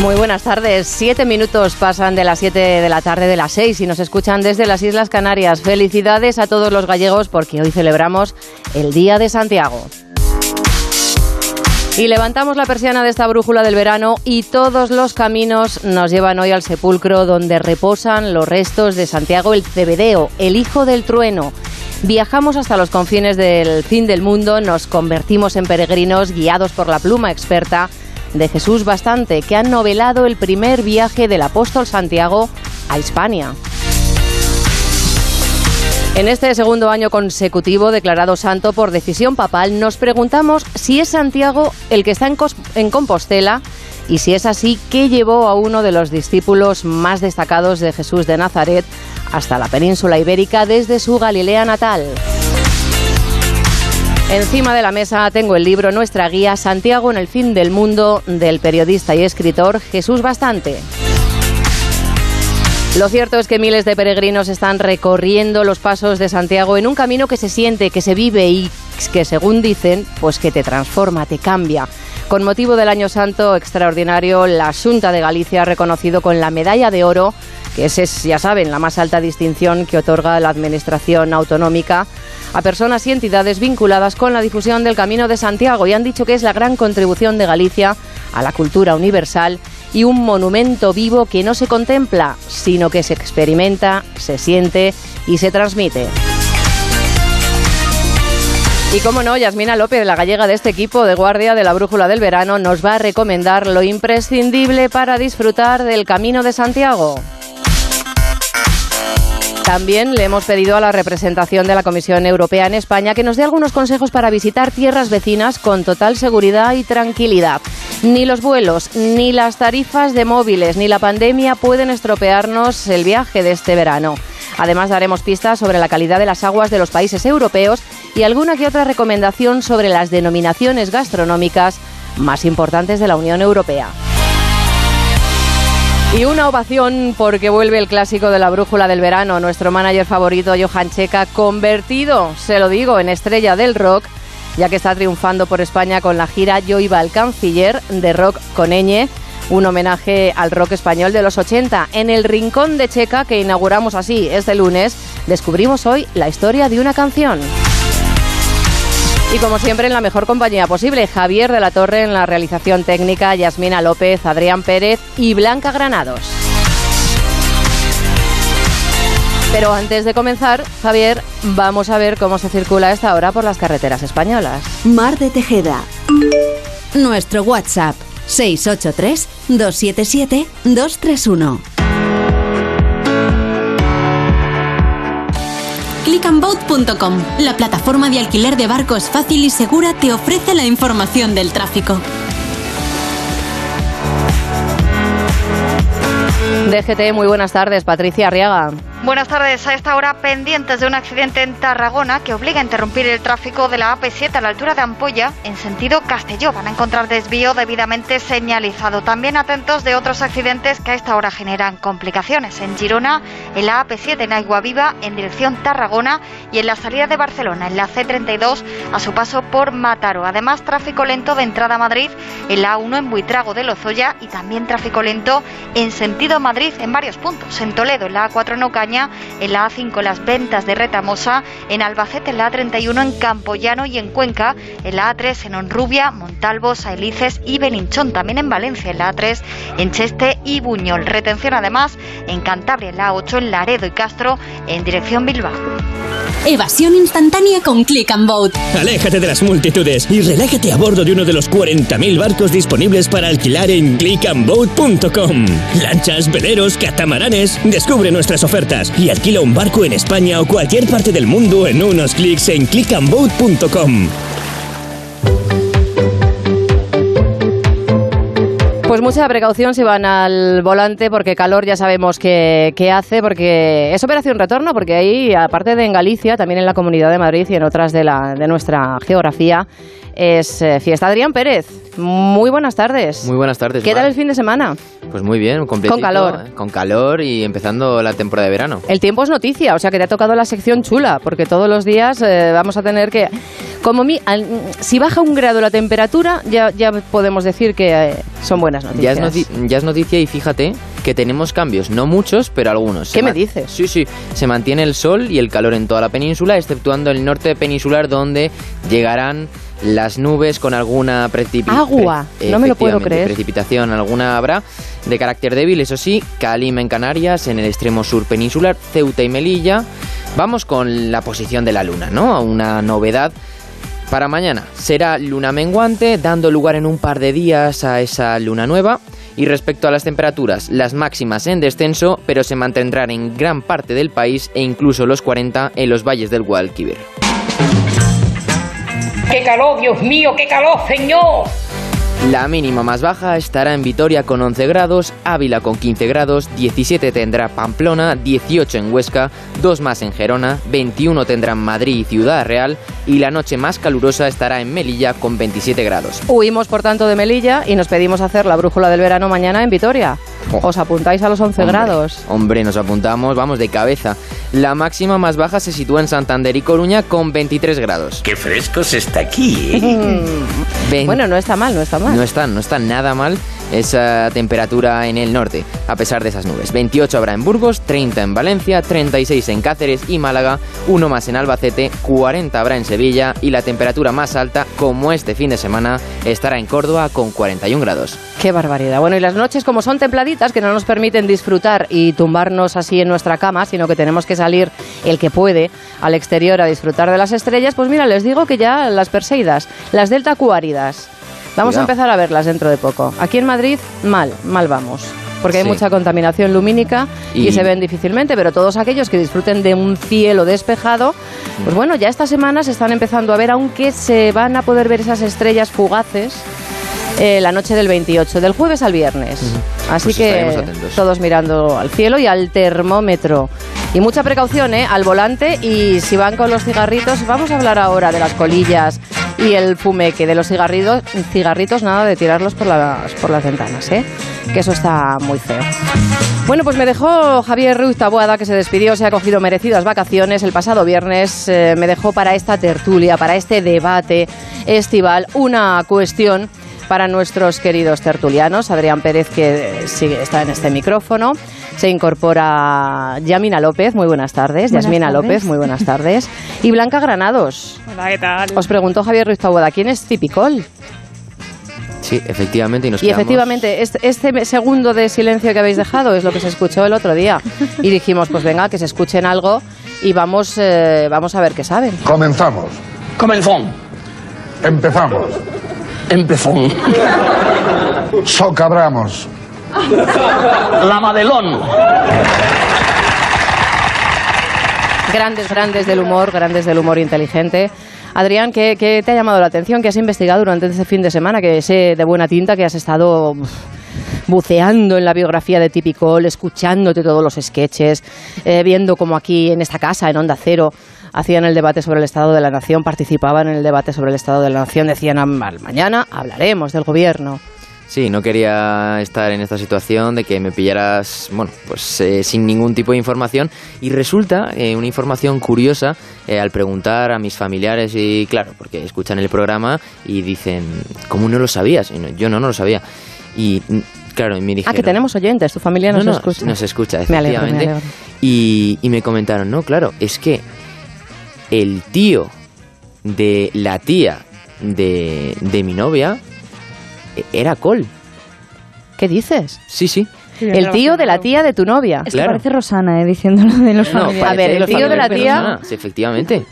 Muy buenas tardes. Siete minutos pasan de las siete de la tarde de las seis y nos escuchan desde las Islas Canarias. Felicidades a todos los gallegos porque hoy celebramos el Día de Santiago. Y levantamos la persiana de esta brújula del verano y todos los caminos nos llevan hoy al sepulcro donde reposan los restos de Santiago el Cebedeo, el hijo del trueno. Viajamos hasta los confines del fin del mundo, nos convertimos en peregrinos guiados por la pluma experta de Jesús Bastante, que ha novelado el primer viaje del apóstol Santiago a Hispania. En este segundo año consecutivo declarado santo por decisión papal, nos preguntamos si es Santiago el que está en, Compostela y si es así, ¿qué llevó a uno de los discípulos más destacados de Jesús de Nazaret hasta la península ibérica desde su Galilea natal? Encima de la mesa tengo el libro Nuestra Guía Santiago en el fin del mundo del periodista y escritor Jesús Bastante. Lo cierto es que miles de peregrinos están recorriendo los pasos de Santiago en un camino que se siente, que se vive y que según dicen, pues que te transforma, te cambia. Con motivo del Año Santo extraordinario, la Junta de Galicia ha reconocido con la medalla de oro, que es, ya saben, la más alta distinción que otorga la Administración Autonómica, a personas y entidades vinculadas con la difusión del Camino de Santiago y han dicho que es la gran contribución de Galicia a la cultura universal y un monumento vivo que no se contempla, sino que se experimenta, se siente y se transmite. Y como no, Yasmina López, la gallega de este equipo de guardia de la Brújula del Verano, nos va a recomendar lo imprescindible para disfrutar del Camino de Santiago. También le hemos pedido a la representación de la Comisión Europea en España que nos dé algunos consejos para visitar tierras vecinas con total seguridad y tranquilidad. Ni los vuelos, ni las tarifas de móviles, ni la pandemia pueden estropearnos el viaje de este verano. Además, daremos pistas sobre la calidad de las aguas de los países europeos y alguna que otra recomendación sobre las denominaciones gastronómicas más importantes de la Unión Europea. Y una ovación porque vuelve el clásico de la brújula del verano, nuestro manager favorito Johan Checa, convertido, se lo digo, en estrella del rock, ya que está triunfando por España con la gira Yo iba al canciller de rock con Eñe, un homenaje al rock español de los 80. En el Rincón de Checa, que inauguramos así este lunes, descubrimos hoy la historia de una canción. Y como siempre, en la mejor compañía posible, Javier de la Torre en la realización técnica, Yasmina López, Adrián Pérez y Blanca Granados. Pero antes de comenzar, Javier, vamos a ver cómo se circula esta hora por las carreteras españolas. Mar de Tejeda. Nuestro WhatsApp 683 277 231. clickandboat.com, la plataforma de alquiler de barcos fácil y segura, te ofrece la información del tráfico. DGT, muy buenas tardes, Patricia Arriaga. Buenas tardes. A esta hora pendientes de un accidente en Tarragona que obliga a interrumpir el tráfico de la AP7 a la altura de Ampolla en sentido Castelló. Van a encontrar desvío debidamente señalizado. También atentos de otros accidentes que a esta hora generan complicaciones. En Girona, en la AP7 en Agua Viva en dirección Tarragona y en la salida de Barcelona en la C32 a su paso por Mataro. Además, tráfico lento de entrada a Madrid en la A1 en Buitrago de Lozoya y también tráfico lento en sentido Madrid en varios puntos. En Toledo, en la A4 en Ocaña en la A5 las ventas de Retamosa, en Albacete en la A31 en Campollano y en Cuenca, en la A3 en Honrubia, Montalvo, Saelices y Belinchón, también en Valencia en la A3 en Cheste y Buñol. Retención además en Cantabria en la A8 en Laredo y Castro en dirección Bilbao. Evasión instantánea con Click and Boat. Aléjate de las multitudes y relájate a bordo de uno de los 40.000 barcos disponibles para alquilar en clickandboat.com. Lanchas, veleros, catamaranes. Descubre nuestras ofertas y alquila un barco en España o cualquier parte del mundo en unos clics en clickandboat.com. Pues mucha precaución si van al volante porque calor ya sabemos que, hace, porque es operación retorno, porque ahí, aparte de en Galicia, también en la Comunidad de Madrid y en otras de, la, de nuestra geografía, es eh, fiesta. Adrián Pérez, muy buenas tardes. Muy buenas tardes. ¿Qué tal el fin de semana? Pues muy bien, completito. Con calor. Eh, con calor y empezando la temporada de verano. El tiempo es noticia, o sea que te ha tocado la sección chula, porque todos los días eh, vamos a tener que... Como mi, si baja un grado la temperatura, ya, ya podemos decir que son buenas noticias. Ya es, ya es noticia y fíjate que tenemos cambios, no muchos, pero algunos. ¿Qué me dices? Sí, sí, se mantiene el sol y el calor en toda la península, exceptuando el norte peninsular donde llegarán las nubes con alguna precipitación. Agua, no me lo puedo creer. Precipitación alguna habrá de carácter débil, eso sí, Calima en Canarias, en el extremo sur peninsular, Ceuta y Melilla. Vamos con la posición de la luna, ¿no? Una novedad para mañana. Será luna menguante, dando lugar en un par de días a esa luna nueva. Y respecto a las temperaturas, las máximas en descenso, pero se mantendrán en gran parte del país e incluso los 40 en los valles del Guadalquivir. ¡Qué calor, Dios mío, qué calor, señor! La mínima más baja estará en Vitoria con 11 grados, Ávila con 15 grados, 17 tendrá Pamplona, 18 en Huesca, 2 más en Gerona, 21 tendrán Madrid y Ciudad Real y la noche más calurosa estará en Melilla con 27 grados. Huimos por tanto de Melilla y nos pedimos hacer la brújula del verano mañana en Vitoria. ¿Os apuntáis a los 11 grados? Hombre, nos apuntamos, vamos de cabeza. La máxima más baja se sitúa en Santander y Coruña con 23 grados. Qué fresco se está aquí. ¿eh? bueno, no está mal, no está mal. No está, no está nada mal esa temperatura en el norte, a pesar de esas nubes. 28 habrá en Burgos, 30 en Valencia, 36 en Cáceres y Málaga, uno más en Albacete, 40 habrá en Sevilla y la temperatura más alta, como este fin de semana, estará en Córdoba con 41 grados. Qué barbaridad. Bueno, y las noches como son templaditas, que no nos permiten disfrutar y tumbarnos así en nuestra cama, sino que tenemos que salir el que puede al exterior a disfrutar de las estrellas, pues mira, les digo que ya las Perseidas, las Delta Cuáridas, Vamos a empezar a verlas dentro de poco. Aquí en Madrid, mal, mal vamos. Porque hay mucha contaminación lumínica y... se ven difícilmente, pero todos aquellos que disfruten de un cielo despejado, pues bueno, ya esta semana se están empezando a ver, aunque se van a poder ver esas estrellas fugaces eh, la noche del 28, del jueves al viernes. Así pues que todos mirando al cielo y al termómetro. Y mucha precaución, ¿eh? Al volante y si van con los cigarritos, vamos a hablar ahora de las colillas y el fumeque de los cigarritos, cigarritos nada de tirarlos por las, por las ventanas, ¿eh? Que eso está muy feo. Bueno, pues me dejó Javier Ruiz Tabuada, que se despidió, se ha cogido merecidas vacaciones el pasado viernes. Eh, me dejó para esta tertulia, para este debate estival, una cuestión para nuestros queridos tertulianos. Adrián Pérez, que sigue, está en este micrófono. Se incorpora Yamina López, muy buenas tardes. Yasmina López, muy buenas tardes. Y Blanca Granados. Hola, ¿qué tal? Os preguntó Javier Ruiz Taboada, ¿quién es Cipicol? Sí, efectivamente. Y, nos y efectivamente, este, este, segundo de silencio que habéis dejado es lo que se escuchó el otro día. Y dijimos, pues venga, que se escuchen algo y vamos, eh, vamos a ver qué saben. Comenzamos. Comenzón. Empezamos. Empezón. Socabramos. La Madelón. Grandes, grandes del humor, grandes del humor inteligente. Adrián, ¿qué, te ha llamado la atención? ¿Qué has investigado durante este fin de semana? Que sé de buena tinta que has estado buceando en la biografía de Tipicol, escuchándote todos los sketches, eh, viendo como aquí en esta casa, en Onda Cero, hacían el debate sobre el Estado de la Nación, participaban en el debate sobre el Estado de la Nación, decían mañana hablaremos del gobierno. Sí, no quería estar en esta situación de que me pillaras, bueno, pues eh, sin ningún tipo de información. Y resulta eh, una información curiosa eh, al preguntar a mis familiares y, claro, porque escuchan el programa y dicen, ¿cómo no lo sabías? Y yo no, no lo sabía. Y claro, y me dijeron... Ah, que tenemos oyentes, tu familia nos escucha. Nos escucha, efectivamente. Y, y me comentaron, no, claro, es que el tío de la tía de, de mi novia era Col. ¿Qué dices? Sí, sí. el tío de la tía de tu novia. Es que parece Rosana, eh, diciéndolo de los no, A ver, el tío de la tía... Sí, efectivamente.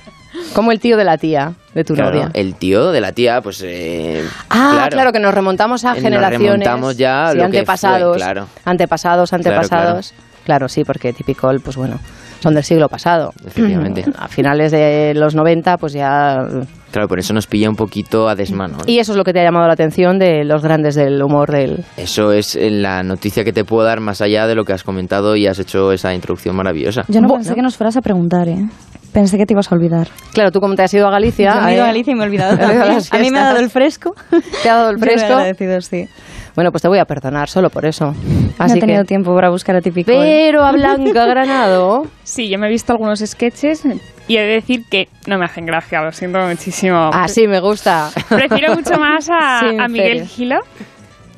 ¿Cómo el tío de la tía de tu novia? El tío de la tía, pues... Eh, ah, claro. que nos remontamos a generaciones... Nos remontamos ya antepasados, antepasados, antepasados. Claro, sí, porque típico, pues bueno son del siglo pasado. Efectivamente. A finales de los 90, pues ya... Claro, por eso nos pilla un poquito a desmano. ¿eh? Y eso es lo que te ha llamado la atención de los grandes del humor del... Eso es eh, la noticia que te puedo dar más allá de lo que has comentado y has hecho esa introducción maravillosa. Yo no Bueno. pensé que nos fueras a preguntar, ¿eh? Pensé que te ibas a olvidar. Claro, tú como te has ido a Galicia... Yo me he ido eh, a Galicia y me he olvidado. A mí me ha dado el fresco. Te ha dado el Yo fresco. agradecido, sí. Bueno, pues te voy a perdonar solo por eso. no Así he tenido que... tiempo para buscar a Típico. Pero a Blanca Granado... Sí, yo me he visto algunos sketches y he de decir que no me hacen gracia, lo siento muchísimo. Así me gusta. Prefiero mucho más a, a Miguel. Gila.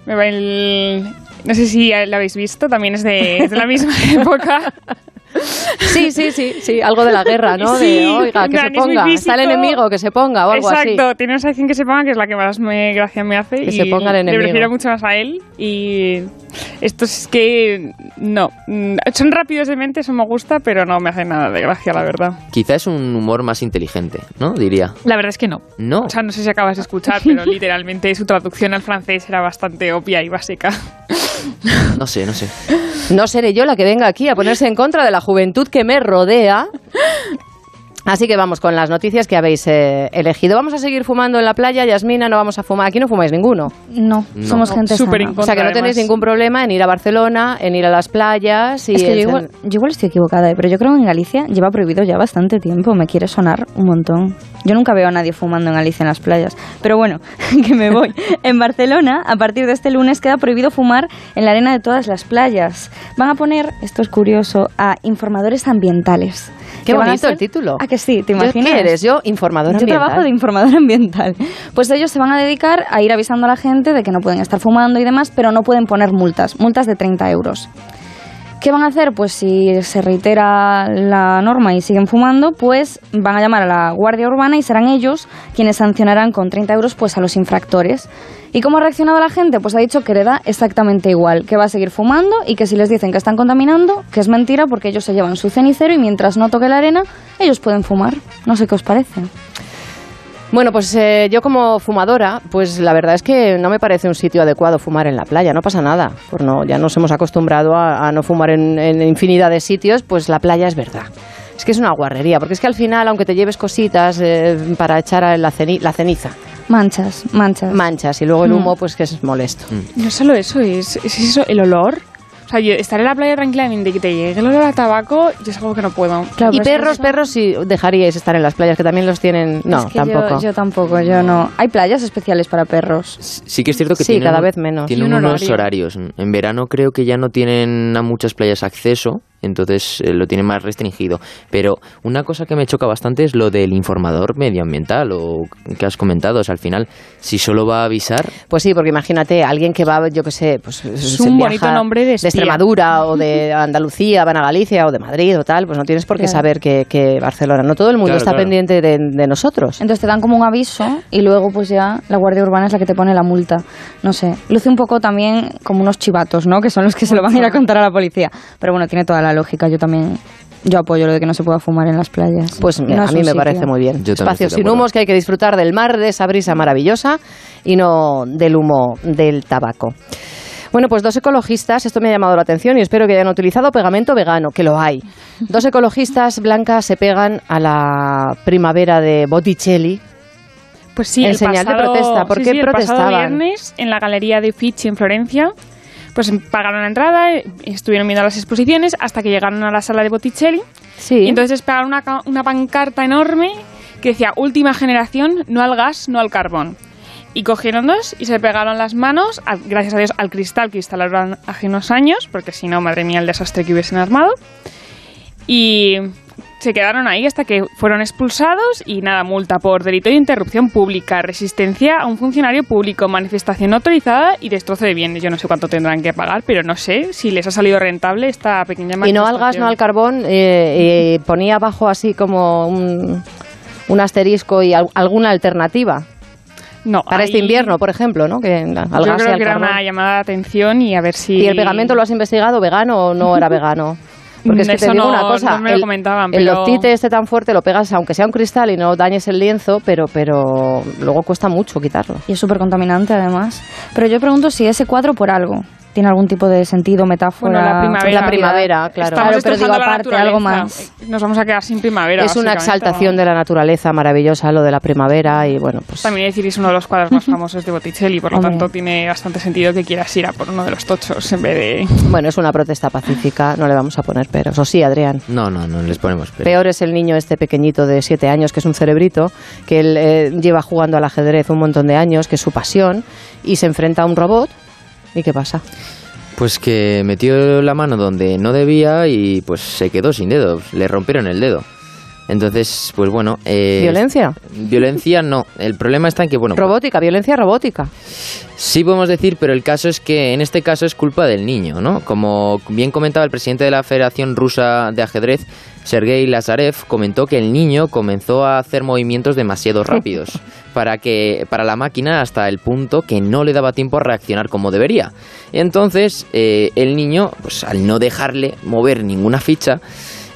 Me va el- No sé si lo habéis visto, también es de, es de la misma época. Sí, sí, sí, sí, algo de la guerra, ¿no? Sí, de, oiga, que se plan, es ponga, está el enemigo, que se ponga o algo Exacto, así. tiene una sección que se ponga que es la que más me gracia me hace. Que y se ponga el Le enemigo. prefiero mucho más a él. Y esto es que no. Son rápidos de mente, eso me gusta, pero no me hace nada de gracia, la verdad. Quizá es un humor más inteligente, ¿no? Diría. La verdad es que no. No. O sea, no sé si acabas de escuchar, pero literalmente su traducción al francés era bastante obvia y básica. No sé, no sé. No seré yo la que venga aquí a ponerse en contra de la juventud que me rodea. Así que vamos con las noticias que habéis eh, elegido. Vamos a seguir fumando en la playa, Yasmina, no vamos a fumar. Aquí no fumáis ninguno. No, No. somos gente Súper sana. O sea que no tenéis además. ningún problema en ir a Barcelona, en ir a las playas y Es que yo en- igual, yo igual estoy equivocada, ¿eh? pero yo creo que en Galicia lleva prohibido ya bastante tiempo. Me quiere sonar un montón. Yo nunca veo a nadie fumando en Galicia en las playas. Pero bueno, que me voy. En Barcelona, a partir de este lunes, queda prohibido fumar en la arena de todas las playas. Van a poner, esto es curioso, a informadores ambientales. Qué bonito el título. ¿A que sí? ¿Te ¿Yo imaginas? ¿Qué eres? Yo, informador Yo ambiental. trabajo de informador ambiental. Pues ellos se van a dedicar a ir avisando a la gente de que no pueden estar fumando y demás, pero no pueden poner multas, multas de 30 euros. ¿Qué van a hacer? Pues si se reitera la norma y siguen fumando, pues van a llamar a la Guardia Urbana y serán ellos quienes sancionarán con 30 euros pues a los infractores. ¿Y cómo ha reaccionado la gente? Pues ha dicho que le da exactamente igual, que va a seguir fumando y que si les dicen que están contaminando, que es mentira porque ellos se llevan su cenicero y mientras no toque la arena, ellos pueden fumar. No sé qué os parece. Bueno, pues eh, yo como fumadora, pues la verdad es que no me parece un sitio adecuado fumar en la playa, no pasa nada. Pues no, ya nos hemos acostumbrado a, no fumar en, infinidad de sitios, pues la playa es verdad. Es que es una guarrería, porque es que al final, aunque te lleves cositas eh, para echar la ceniza, Manchas, manchas. manchas y luego el Mm. humo, pues que es molesto. No solo eso, es, es eso, el olor. O sea, yo estar en la playa tranquilamente y que te llegue el olor a tabaco, yo es algo que no puedo. Claro, y pero es que perros, eso- perros, si dejaríais estar en las playas, que también los tienen. No, Es que tampoco. Yo, yo tampoco, yo no. Hay playas especiales para perros. Sí que es cierto que Sí, tienen, cada vez menos. tienen Y un unos horario. horarios. En verano creo que ya no tienen a muchas playas acceso, entonces eh, lo tienen más restringido. Pero una cosa que me choca bastante es lo del informador medioambiental o que has comentado. O sea, al final, si solo va a avisar, Pues sí, porque imagínate, alguien que va, yo qué sé, pues es un bonito nombre de espía. Extremadura o de Andalucía, van a Galicia o de Madrid o tal, pues no tienes por qué Claro. saber que, que Barcelona, no todo el mundo Claro, está claro. pendiente de, de nosotros. Entonces te dan como un aviso y luego pues ya la Guardia Urbana es la que te pone la multa. No sé, luce un poco también como unos chivatos, ¿no? Que son los que se lo van a ir a contar a la policía. Pero bueno, tiene toda la lógica. Yo también, yo apoyo lo de que no se pueda fumar en las playas. Pues No a mí me parece muy bien. Espacios de sin humos que hay que disfrutar del mar, de esa brisa maravillosa y no del humo del tabaco. Bueno, pues dos ecologistas, esto me ha llamado la atención y espero que hayan utilizado pegamento vegano, que lo hay. Dos ecologistas blancas se pegan a la primavera de Botticelli. Pues sí, En el señal de pasado, protesta. ¿Por sí, qué sí, el pasado protestaban? viernes en la galería de Uffizi en Florencia, pues pagaron la entrada, eh, estuvieron viendo las exposiciones hasta que llegaron a la sala de Botticelli Sí. y entonces pegaron una, una pancarta enorme que decía última generación, no al gas, no al carbón. Y cogieron dos y se pegaron las manos, a- gracias a Dios, al cristal que instalaron hace unos años, porque si no, madre mía, el desastre que hubiesen armado. Y se quedaron ahí hasta que fueron expulsados y nada, multa por delito de interrupción pública, resistencia a un funcionario público, manifestación no autorizada y destrozo de bienes. Yo no sé cuánto tendrán que pagar, pero no sé si les ha salido rentable esta pequeña Y no al gas, no al carbón, eh, eh, ponía abajo así como un, un asterisco y al- alguna alternativa. No, Para este invierno, por ejemplo, ¿no? Que al Yo gas y creo al que era una llamada de atención y a ver si... ¿Y el pegamento lo has investigado vegano o no era vegano? Porque es que te Eso digo no- una cosa, no me lo el, comentaban, el pero- loctite este tan fuerte lo pegas aunque sea un cristal y no dañes el lienzo, pero pero luego cuesta mucho quitarlo. Y es súper contaminante además. Pero yo pregunto si ese cuadro por algo. Tiene algún tipo de sentido, metáfora. Bueno, la primavera. La primavera, claro. Estamos Claro, pero digo, aparte, algo más. Nos vamos a quedar sin primavera. Es una exaltación de la naturaleza maravillosa, lo de la primavera y bueno, pues También hay que decir es uno de los cuadros más famosos de Botticelli, por lo Hombre. tanto tiene bastante sentido que quieras ir a por uno de los tochos en vez de... bueno, es una protesta pacífica, no le vamos a poner peros. O sí, Adrián. No, no, no les ponemos pero. Peor es el niño este pequeñito de siete años, que es un cerebrito, que él eh, lleva jugando al ajedrez un montón de años, que es su pasión, y se enfrenta a un robot. ¿Y qué pasa? Pues que metió la mano donde no debía y pues se quedó sin dedos. Le rompieron el dedo. Entonces, pues bueno. eh, ¿Violencia? Violencia no. El problema está en que, bueno. Robótica, violencia robótica. Sí podemos decir, pero el caso es que en este caso es culpa del niño, ¿no? Como bien comentaba el presidente de la Federación Rusa de Ajedrez, Sergei Lazarev, comentó que el niño comenzó a hacer movimientos demasiado rápidos para que para la máquina hasta el punto que no le daba tiempo a reaccionar como debería. Entonces, eh, el niño, pues al no dejarle mover ninguna ficha,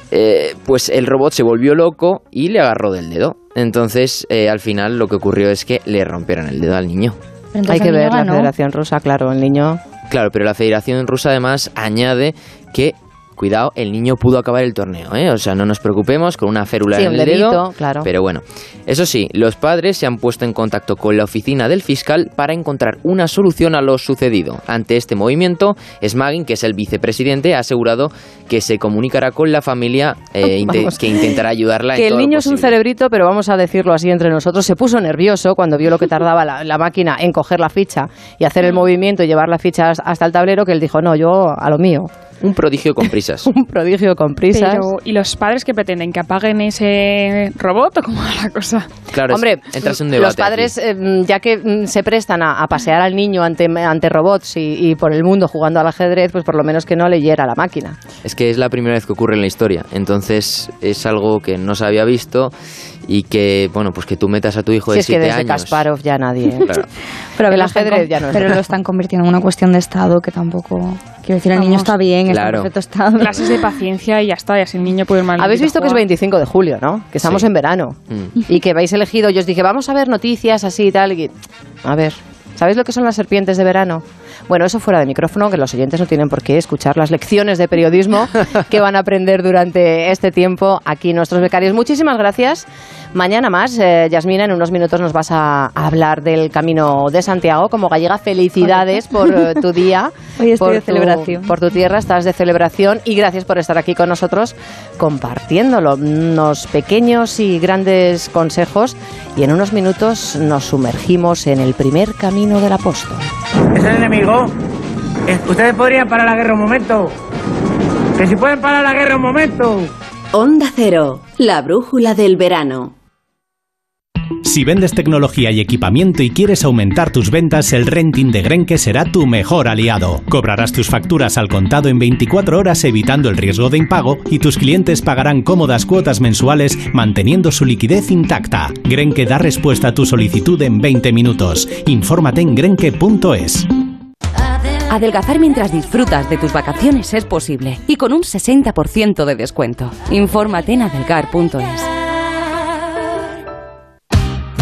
eh, pues el robot se volvió loco y le agarró del dedo. Entonces, eh, al final lo que ocurrió es que le rompieron el dedo al niño. Entonces Hay que ver la. Federación Rusa, claro, el niño... Claro, pero la Federación Rusa además añade que, cuidado, el niño pudo acabar el torneo, ¿eh? O sea, no nos preocupemos con una férula Sí, en un el dedo. claro. Pero bueno, eso sí, los padres se han puesto en contacto con la oficina del fiscal para encontrar una solución a lo sucedido. Ante este movimiento, Smagin, que es el vicepresidente, ha asegurado que se comunicará con la familia eh, inte- que intentará ayudarla. Que en el todo niño es un cerebrito, pero vamos a decirlo así entre nosotros, se puso nervioso cuando vio lo que tardaba la, la máquina en coger la ficha y hacer el movimiento y llevar la ficha has- hasta el tablero, que él dijo, no, yo a lo mío. Un prodigio con prisas. Un prodigio con prisas. Pero, ¿y los padres que pretenden? ¿Que apaguen ese robot o cómo va la cosa? Claro, es- Hombre, entras en un debate los padres, eh, ya que mm, se prestan a, a pasear al niño ante, ante robots y, y por el mundo jugando al ajedrez, pues por lo menos que no leyera la máquina. Es que es la primera vez que ocurre en la historia, entonces es algo que no se había visto y que, bueno, pues que tú metas a tu hijo Si de es que 7 desde años. Kasparov ya nadie. ¿eh? Claro. Pero El lo están ajedrez ya no es Pero lo están convirtiendo en una cuestión de estado que tampoco. Quiero decir, el niño está bien, está en Claro. perfecto estado. Clases de paciencia y ya está, y así el niño puede ir mal. Habéis visto que es 25 de julio, ¿no? Que estamos Sí. en verano. Mm. Y que habéis elegido, yo os dije, vamos a ver noticias así y tal. y- a ver, ¿sabéis lo que son las serpientes de verano? Bueno, eso fuera de micrófono, que los oyentes no tienen por qué escuchar las lecciones de periodismo que van a aprender durante este tiempo aquí nuestros becarios. Muchísimas gracias. Mañana más, eh, Yasmina, en unos minutos nos vas a, a hablar del Camino de Santiago. Como gallega, felicidades por eh, tu día. Hoy estoy por de tu- celebración. por tu tierra, estás de celebración y gracias por estar aquí con nosotros compartiéndolo. Unos pequeños y grandes consejos y en unos minutos nos sumergimos en el primer camino del apóstol. ¿Es el enemigo? ¿Ustedes podrían parar la guerra un momento? ¿Que si pueden parar la guerra un momento? Onda Cero, la brújula del verano. Si vendes tecnología y equipamiento y quieres aumentar tus ventas, el renting de Grenke será tu mejor aliado. Cobrarás tus facturas al contado en 24 horas evitando el riesgo de impago y tus clientes pagarán cómodas cuotas mensuales manteniendo su liquidez intacta. Grenke da respuesta a tu solicitud en 20 minutos. Infórmate en grenke.es. Adelgazar mientras disfrutas de tus vacaciones es posible y con un 60% de descuento. Infórmate en adelgar.es.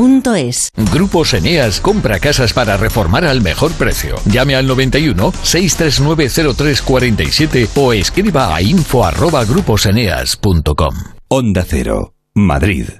Eneas.es. Grupos Eneas compra casas para reformar al mejor precio. Llame al 91 639 0347 o escriba a info arroba gruposeneas.com. Onda Cero, Madrid.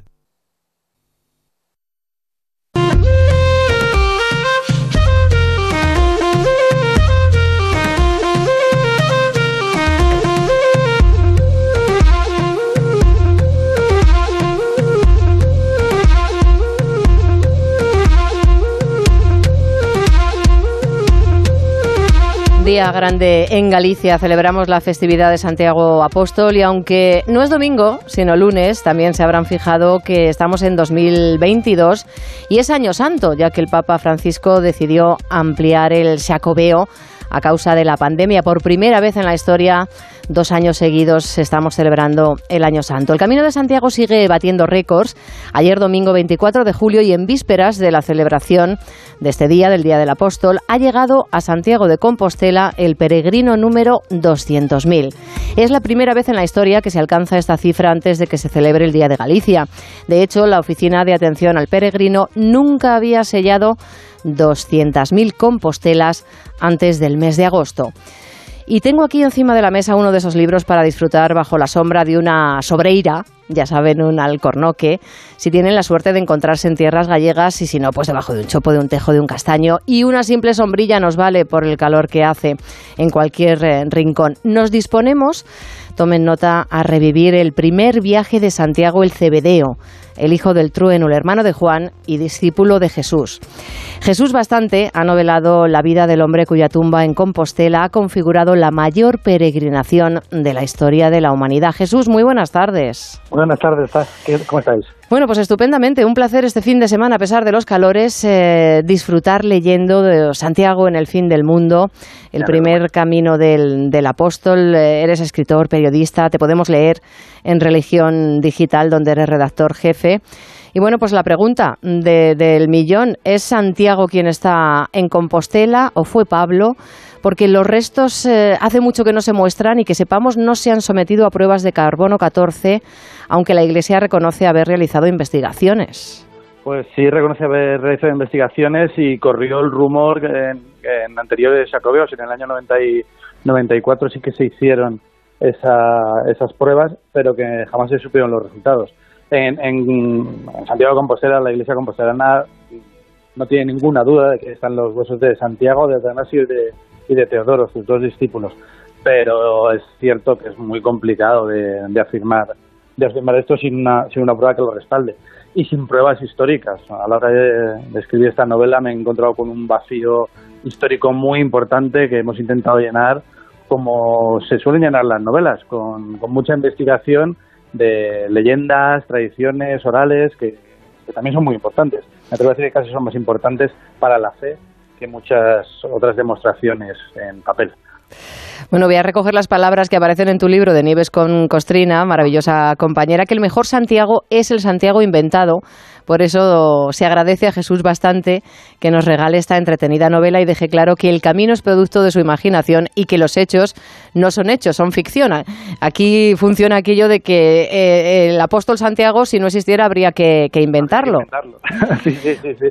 Grande en Galicia, celebramos la festividad de Santiago Apóstol y aunque no es domingo, sino lunes, también se habrán fijado que estamos en 2022 y es año santo, ya que el Papa Francisco decidió ampliar el Jacobeo a causa de la pandemia. Por primera vez en la historia, dos años seguidos estamos celebrando el Año Santo. El Camino de Santiago sigue batiendo récords. Ayer domingo 24 de julio y en vísperas de la celebración de este día, del Día del Apóstol, ha llegado a Santiago de Compostela el peregrino número 200.000. Es la primera vez en la historia que se alcanza esta cifra antes de que se celebre el Día de Galicia. De hecho, la Oficina de Atención al Peregrino nunca había sellado 200.000 compostelas antes del mes de agosto. Y tengo aquí encima de la mesa uno de esos libros para disfrutar bajo la sombra de una sobreira, ya saben, un alcornoque, si tienen la suerte de encontrarse en tierras gallegas y si no, pues debajo de un chopo, de un tejo, de un castaño. Y una simple sombrilla nos vale por el calor que hace en cualquier eh, rincón. Nos disponemos, tomen nota, a revivir el primer viaje de Santiago el Cebedeo el hijo del trueno, el hermano de Juan y discípulo de Jesús. Jesús Bastante ha novelado la vida del hombre cuya tumba en Compostela ha configurado la mayor peregrinación de la historia de la humanidad. Jesús, muy buenas tardes. Buenas tardes, ¿cómo estáis? Bueno, pues estupendamente. Un placer este fin de semana, a pesar de los calores, eh, disfrutar leyendo de Santiago en el fin del mundo, el primer camino del, del apóstol. Eh, eres escritor, periodista, te podemos leer en Religión Digital, donde eres redactor jefe. Y bueno, pues la pregunta del millón, ¿es Santiago quien está en Compostela o fue Pablo? Porque los restos eh, hace mucho que no se muestran y que sepamos no se han sometido a pruebas de carbono 14, aunque la Iglesia reconoce haber realizado investigaciones. Pues sí, reconoce haber realizado investigaciones y corrió el rumor en, en anteriores jacobeos, en el año 90 y 94 sí que se hicieron esas pruebas, pero que jamás se supieron los resultados. En, Santiago de Compostela, la iglesia compostelana no tiene ninguna duda de que están los huesos de Santiago, de Atanasio y de, y de Teodoro, sus dos discípulos. Pero es cierto que es muy complicado de, afirmar de afirmar esto sin una, sin una prueba que lo respalde y sin pruebas históricas. A la hora de, escribir esta novela me he encontrado con un vacío histórico muy importante que hemos intentado llenar como se suelen llenar las novelas, con, mucha investigación de leyendas, tradiciones orales, que, también son muy importantes. Me atrevo a decir que casi son más importantes para la fe que muchas otras demostraciones en papel. Bueno, voy a recoger las palabras que aparecen en tu libro de Nieves con Costrina, maravillosa compañera, que el mejor Santiago es el Santiago inventado. Por eso se agradece a Jesús bastante que nos regale esta entretenida novela y deje claro que el camino es producto de su imaginación y que los hechos no son hechos, son ficción. Aquí funciona aquello de que eh, el apóstol Santiago, si no existiera, habría que, inventarlo. sí, sí, sí,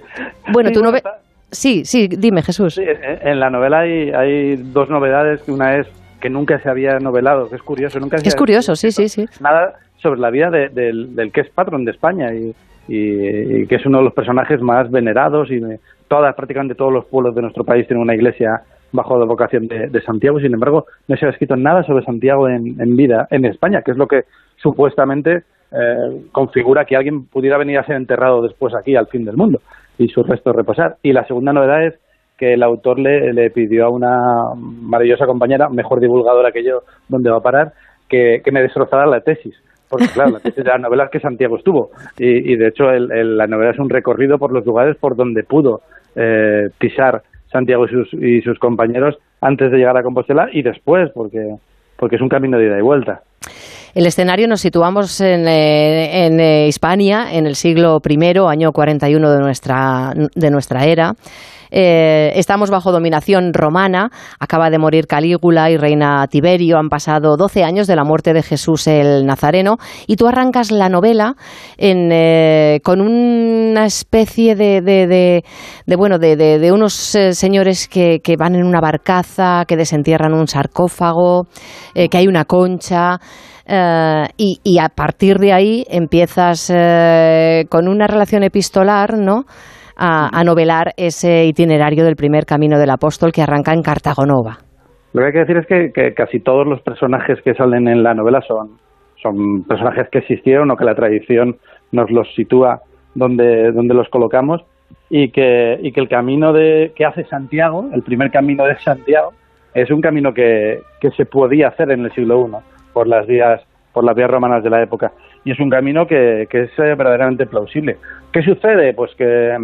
Bueno, tu novela... Sí, sí, dime Jesús. Sí, en la novela hay, hay dos novedades. Una es que nunca se había novelado, que es curioso. Nunca es curioso, sí, sí, sí. Nada sobre la vida del, del, que es patrón de España y, y, que es uno de los personajes más venerados y todas, prácticamente todos los pueblos de nuestro país tienen una iglesia bajo la vocación de, Santiago. Sin embargo, no se ha escrito nada sobre Santiago en, en vida en España, que es lo que supuestamente eh, configura que alguien pudiera venir a ser enterrado después aquí al fin del mundo y sus restos reposar. Y la segunda novedad es que el autor le, le pidió a una maravillosa compañera, mejor divulgadora que yo, donde va a parar, que, me destrozara la tesis. Porque, claro, la novela es que Santiago estuvo. Y, de hecho, la novela es un recorrido por los lugares por donde pudo eh, pisar Santiago y sus, y sus compañeros antes de llegar a Compostela y después, porque, porque es un camino de ida y vuelta. El escenario nos situamos en, eh, en eh, Hispania, en el siglo I, año 41 de nuestra, de nuestra era. Eh, estamos bajo dominación romana, acaba de morir Calígula y reina Tiberio, han pasado 12 años de la muerte de Jesús el Nazareno, y tú arrancas la novela eh, con una especie de, de, bueno, de, unos señores que, que, van en una barcaza, que desentierran un sarcófago, que hay una concha. Eh, y, a partir de ahí empiezas eh, con una relación epistolar, ¿no? A, novelar ese itinerario del primer camino del apóstol que arranca en Cartagonova. Lo que hay que decir es que, casi todos los personajes que salen en la novela son, son personajes que existieron o que la tradición nos los sitúa donde, donde los colocamos y que, y que el camino de, que hace Santiago, el primer camino de Santiago, es un camino que, que se podía hacer en el siglo I por las vías por las vías romanas de la época y es un camino que, que es eh, verdaderamente plausible. ¿Qué sucede? Pues que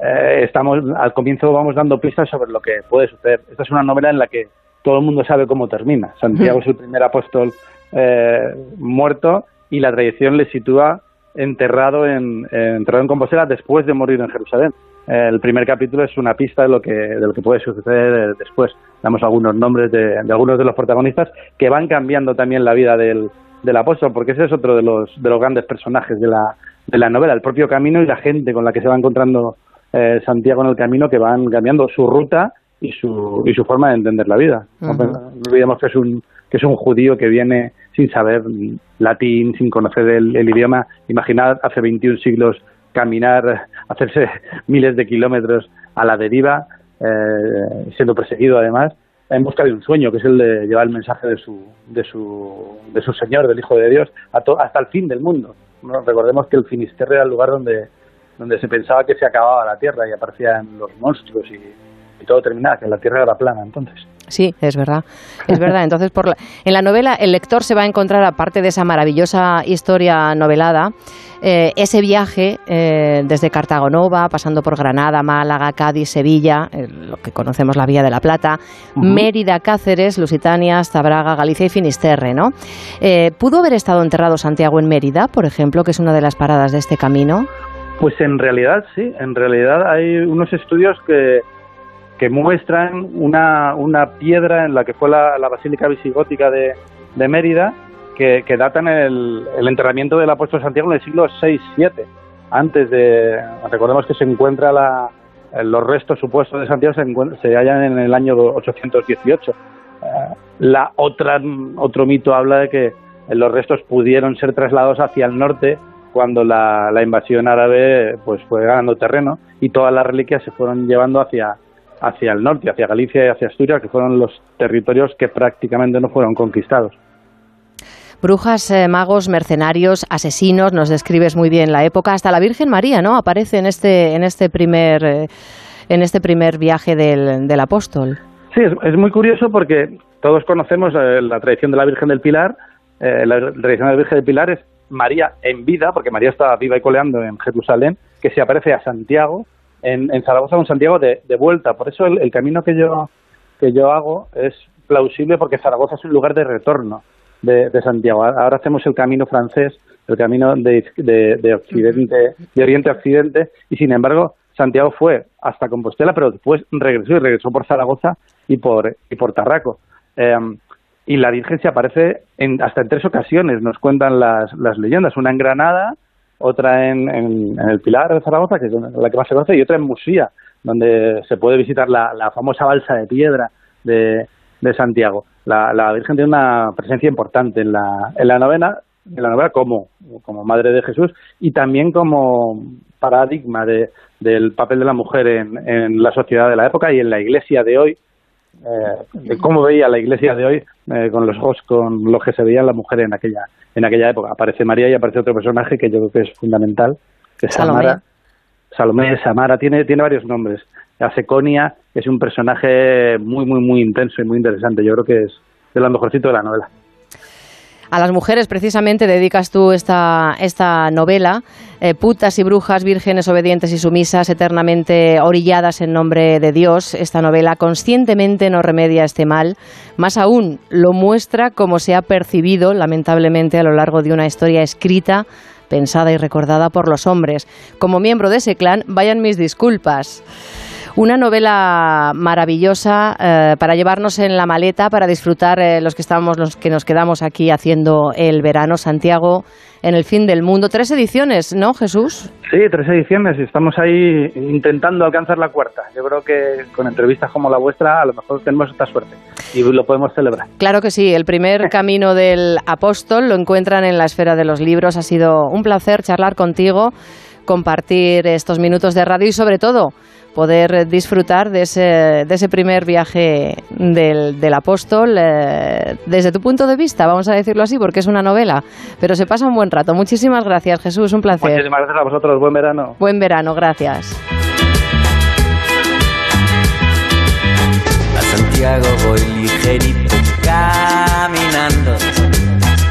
eh, estamos al comienzo vamos dando pistas sobre lo que puede suceder. Esta es una novela en la que todo el mundo sabe cómo termina. Santiago es el primer apóstol eh, muerto y la tradición le sitúa enterrado en, enterrado en Compostela después de morir en Jerusalén. El primer capítulo es una pista de lo que, de lo que puede suceder después. Damos algunos nombres de, algunos de los protagonistas que van cambiando también la vida del, del apóstol, porque ese es otro de los, de los grandes personajes de la, de la novela, el propio camino y la gente con la que se va encontrando eh, Santiago en el camino que van cambiando su ruta y su, y su forma de entender la vida. No olvidemos que es un que es un judío que viene sin saber latín, sin conocer el, el idioma. Imaginad hace 21 siglos caminar, hacerse miles de kilómetros a la deriva, eh, siendo perseguido además, en busca de un sueño, que es el de llevar el mensaje de su, de su, de su Señor, del Hijo de Dios, hasta el fin del mundo. recordemos que el Finisterre era el lugar donde, donde se pensaba que se acababa la Tierra y aparecían los monstruos y, y todo terminaba, que la Tierra era plana entonces. Sí, es verdad, es verdad. Entonces, por en la novela el lector se va a encontrar, aparte de esa maravillosa historia novelada, eh, ese viaje eh, desde Cartagonova, pasando por Granada, Málaga, Cádiz, Sevilla, eh, lo que conocemos la Vía de la Plata, Mérida, Cáceres, Lusitania, hasta Braga, Galicia y Finisterre, ¿no? ¿Pudo haber estado enterrado Santiago en Mérida, por ejemplo, que es una de las paradas de este camino? Pues en realidad sí, en realidad hay unos estudios que que muestran una, una piedra en la que fue la, Basílica Visigótica de, de Mérida, que, datan el, el, enterramiento del apóstol Santiago en el siglo VI-VII. Antes de. Recordemos que se encuentra la, los restos supuestos de Santiago se, se hallan en el año 818. Eh, la otra, otro mito habla de que los restos pudieron ser trasladados hacia el norte cuando la, la invasión árabe pues fue ganando terreno y todas las reliquias se fueron llevando hacia, hacia el norte, hacia Galicia y hacia Asturias, que fueron los territorios que prácticamente no fueron conquistados. Brujas, eh, magos, mercenarios, asesinos, nos describes muy bien la época. Hasta la Virgen María, ¿no? Aparece en este, en este primer, eh, en este primer viaje del, del apóstol. Sí, es, muy curioso porque todos conocemos eh, la tradición de la Virgen del Pilar. la tradición de la Virgen del Pilar es María en vida, porque María estaba viva y coleando en Jerusalén, que se aparece a Santiago en, Zaragoza con Santiago de, vuelta. Por eso el, camino que yo, que yo hago es plausible porque Zaragoza es un lugar de retorno de, Santiago. Ahora hacemos el camino francés, el camino de, de, Occidente, de Oriente a Occidente, y sin embargo Santiago fue hasta Compostela, pero después regresó y regresó por Zaragoza y por, y por Tarraco. Em, y la Virgen se aparece en, hasta en tres ocasiones, nos cuentan las, las leyendas. Una en Granada, otra en, el Pilar de Zaragoza, que es la que más se conoce, y otra en Musía, donde se puede visitar la, la famosa balsa de piedra de, de Santiago. La, la, Virgen tiene una presencia importante en la, en la novena, en la novela como, como Madre de Jesús y también como paradigma de, del papel de la mujer en, en la sociedad de la época y en la Iglesia de hoy, eh, de cómo veía la iglesia de hoy eh, con los ojos con los que se veían las mujeres en aquella en aquella época. Aparece María y aparece otro personaje que yo creo que es fundamental, que es Samara. Salomé, Samara, tiene, tiene varios nombres. La Seconia es un personaje muy, muy, muy intenso y muy interesante. Yo creo que es de lo mejorcito de la novela. A las mujeres precisamente dedicas tú esta, esta novela, eh, putas y brujas, vírgenes obedientes y sumisas, eternamente orilladas en nombre de Dios. Esta novela conscientemente no remedia este mal, más aún lo muestra como se ha percibido lamentablemente a lo largo de una historia escrita pensada y recordada por los hombres. Como miembro de ese clan, vayan mis disculpas. Una novela maravillosa eh, para llevarnos en la maleta, para disfrutar eh, los que estamos, los que nos quedamos aquí haciendo el verano. Santiago en el fin del mundo. Tres ediciones, ¿no, Jesús? Sí, tres ediciones y estamos ahí intentando alcanzar la cuarta. Yo creo que con entrevistas como la vuestra a lo mejor tenemos esta suerte y lo podemos celebrar. Claro que sí, el primer camino del apóstol lo encuentran en la esfera de los libros. Ha sido un placer charlar contigo, compartir estos minutos de radio y sobre todo poder disfrutar de ese, de ese primer viaje del, del apóstol eh, desde tu punto de vista, vamos a decirlo así, porque es una novela, pero se pasa un buen rato. Muchísimas gracias, Jesús, un placer. Muchísimas gracias a vosotros, buen verano. Buen verano, gracias. A Santiago voy ligerito caminando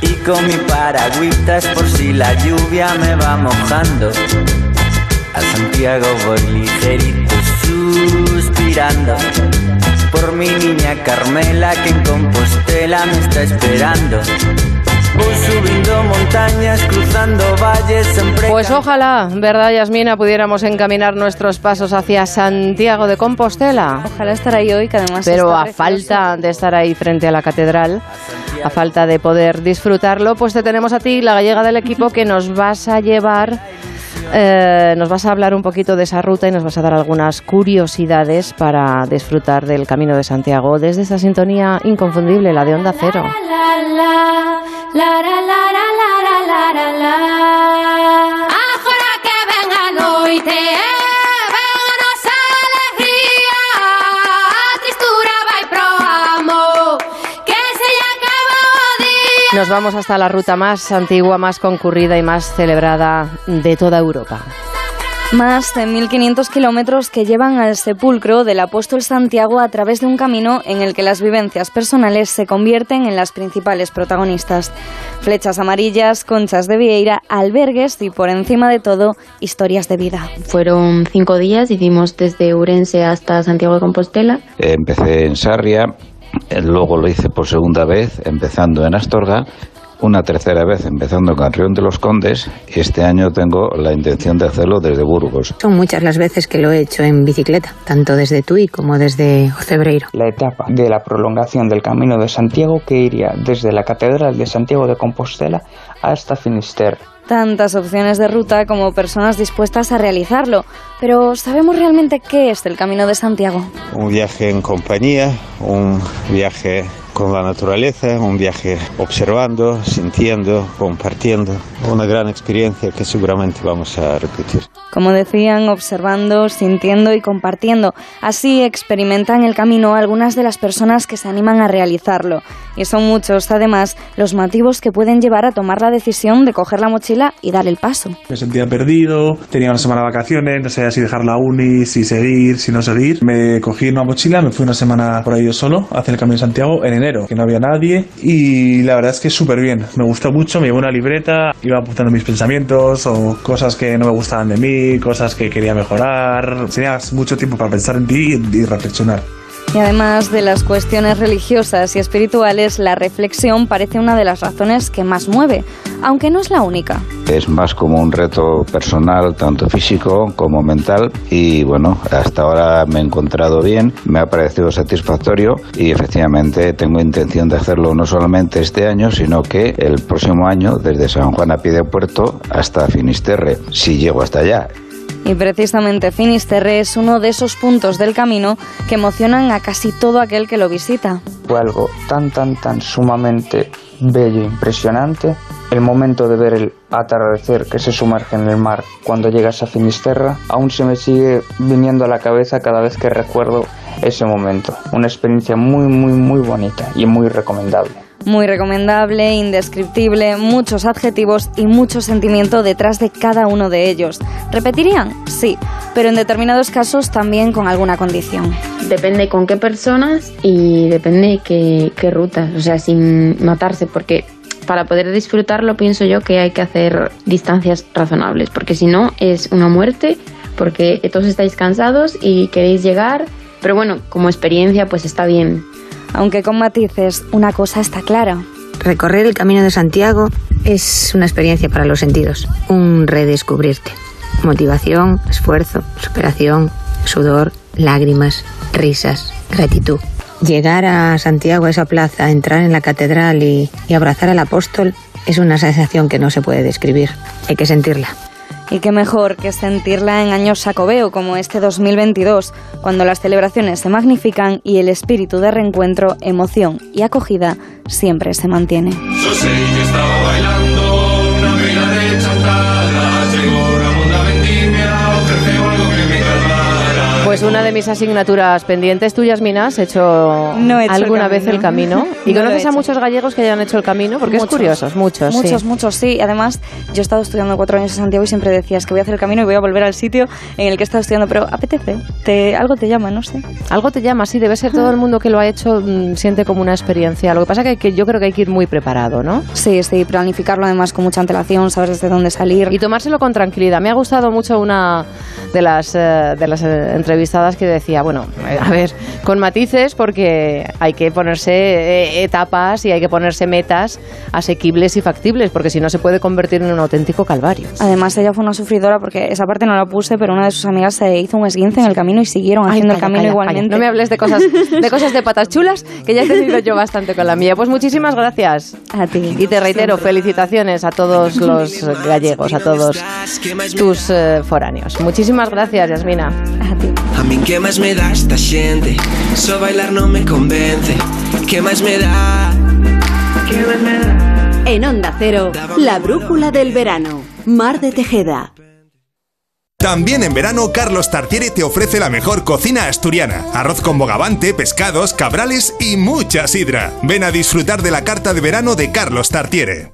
y con mi paragüitas por si la lluvia me va mojando. A Santiago voy ligerito suspirando por mi niña Carmela que en Compostela me está esperando. Voy subiendo montañas, cruzando valles, siempre. Pues ojalá, ¿verdad, Yasmina? Pudiéramos encaminar nuestros pasos hacia Santiago de Compostela. Ojalá estar ahí hoy, que además. Pero está a precioso. falta de estar ahí frente a la catedral, a falta de poder disfrutarlo, pues te tenemos a ti, la gallega del equipo, que nos vas a llevar. Eh, nos vas a hablar un poquito de esa ruta y nos vas a dar algunas curiosidades para disfrutar del Camino de Santiago desde esa sintonía inconfundible, la de Onda Cero. Ven Nos vamos hasta la ruta más antigua, más concurrida y más celebrada de toda Europa. Más de 1.500 kilómetros que llevan al sepulcro del apóstol Santiago a través de un camino en el que las vivencias personales se convierten en las principales protagonistas. Flechas amarillas, conchas de vieira, albergues y, por encima de todo, historias de vida. Fueron cinco días, hicimos desde Urense hasta Santiago de Compostela. Empecé en Sarria, luego lo hice por segunda vez empezando en Astorga, una tercera vez empezando en Carrión de los Condes y este año tengo la intención de hacerlo desde Burgos. Son muchas las veces que lo he hecho en bicicleta, tanto desde Tui como desde Ocebreiro. La etapa de la prolongación del Camino de Santiago que iría desde la Catedral de Santiago de Compostela hasta Finisterre. Tantas opciones de ruta como personas dispuestas a realizarlo. Pero ¿sabemos realmente qué es el Camino de Santiago? Un viaje en compañía, un viaje con la naturaleza, un viaje observando, sintiendo, compartiendo. Una gran experiencia que seguramente vamos a repetir. Como decían, observando, sintiendo y compartiendo. Así experimentan el camino algunas de las personas que se animan a realizarlo. Y son muchos, además, los motivos que pueden llevar a tomar la decisión de coger la mochila y dar el paso. Me sentía perdido, tenía una semana de vacaciones, no sabía si dejar la uni, si seguir, si no seguir. Me cogí una mochila, me fui una semana por ahí yo solo, a hacer el Camino de Santiago en que no había nadie. Y la verdad es que súper bien, me gustó mucho, me llevé una libreta, iba apuntando mis pensamientos o cosas que no me gustaban de mí, cosas que quería mejorar. Tenías mucho tiempo para pensar en ti y reflexionar. Y además de las cuestiones religiosas y espirituales, la reflexión parece una de las razones que más mueve, aunque no es la única. Es más como un reto personal, tanto físico como mental y bueno, hasta ahora me he encontrado bien, me ha parecido satisfactorio y efectivamente tengo intención de hacerlo no solamente este año, sino que el próximo año desde San Juan a pie de puerto hasta Finisterre, si llego hasta allá. Y precisamente Finisterre es uno de esos puntos del camino que emocionan a casi todo aquel que lo visita. Fue algo tan, tan, tan sumamente bello e impresionante. El momento de ver el atardecer que se sumerge en el mar cuando llegas a Finisterra aún se me sigue viniendo a la cabeza cada vez que recuerdo ese momento. Una experiencia muy, muy, muy bonita y muy recomendable. Muy recomendable, indescriptible, muchos adjetivos y mucho sentimiento detrás de cada uno de ellos. ¿Repetirían? Sí, pero en determinados casos también con alguna condición. Depende con qué personas y depende qué, qué rutas, o sea, sin matarse, porque para poder disfrutarlo pienso yo que hay que hacer distancias razonables, porque si no es una muerte, porque todos estáis cansados y queréis llegar, pero bueno, como experiencia pues está bien. Aunque con matices, una cosa está clara. Recorrer el Camino de Santiago es una experiencia para los sentidos, un redescubrirte. Motivación, esfuerzo, superación, sudor, lágrimas, risas, gratitud. Llegar a Santiago, a esa plaza, entrar en la catedral y, y abrazar al apóstol es una sensación que no se puede describir. Hay que sentirla. Y qué mejor que sentirla en años Jacobeo como este 2022, cuando las celebraciones se magnifican y el espíritu de reencuentro, emoción y acogida siempre se mantiene. Una de mis asignaturas pendientes, tú, Yasmina, has hecho No he hecho el alguna vez el camino. ¿Y No lo he conoces a muchos gallegos que hayan hecho el camino? Porque Muchos. es curioso, muchos. Muchos, sí. muchos, sí. Además, yo he estado estudiando cuatro años en Santiago y siempre decías que voy a hacer el camino y voy a volver al sitio en el que he estado estudiando, pero apetece, te, algo te llama, no sé. Algo te llama, sí, debe ser todo el mundo que lo ha hecho mm, siente como una experiencia. Lo que pasa que, que yo creo que hay que ir muy preparado, ¿no? Sí, sí, planificarlo además con mucha antelación, saber desde dónde salir. Y tomárselo con tranquilidad. Me ha gustado mucho una de las, eh, de las eh, entrevistadas que decía, bueno, a ver, con matices porque hay que ponerse eh, etapas y hay que ponerse metas asequibles y factibles, porque si no se puede convertir en un auténtico calvario. Además, ella fue una sufridora porque esa parte no la puse, pero una de sus amigas se hizo un esguince en el camino y siguieron Ay, haciendo calla, el camino calla, igualmente. calla. No me hables de cosas, de cosas de patas chulas, que ya he tenido yo bastante con la mía. Pues muchísimas gracias. A ti. Y te reitero, felicitaciones a todos los gallegos, a todos tus eh, foráneos. Muchísimas gracias, Yasmina. A ti. A mí qué más me da esta gente, so bailar no me convence. ¿Qué más me da? ¿Qué más me da? En Onda Cero, la brújula del verano. Mar de Tejeda. También en verano, Carlos Tartiere te ofrece la mejor cocina asturiana. Arroz con bogavante, pescados, cabrales y mucha sidra. Ven a disfrutar de la carta de verano de Carlos Tartiere.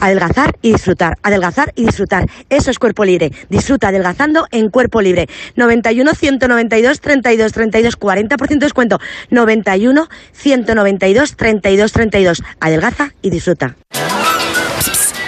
Adelgazar y disfrutar, adelgazar y disfrutar. Eso es cuerpo libre. Disfruta adelgazando en cuerpo libre. 91 192 32 32 40% de descuento. 91 192 32 32. Adelgaza y disfruta.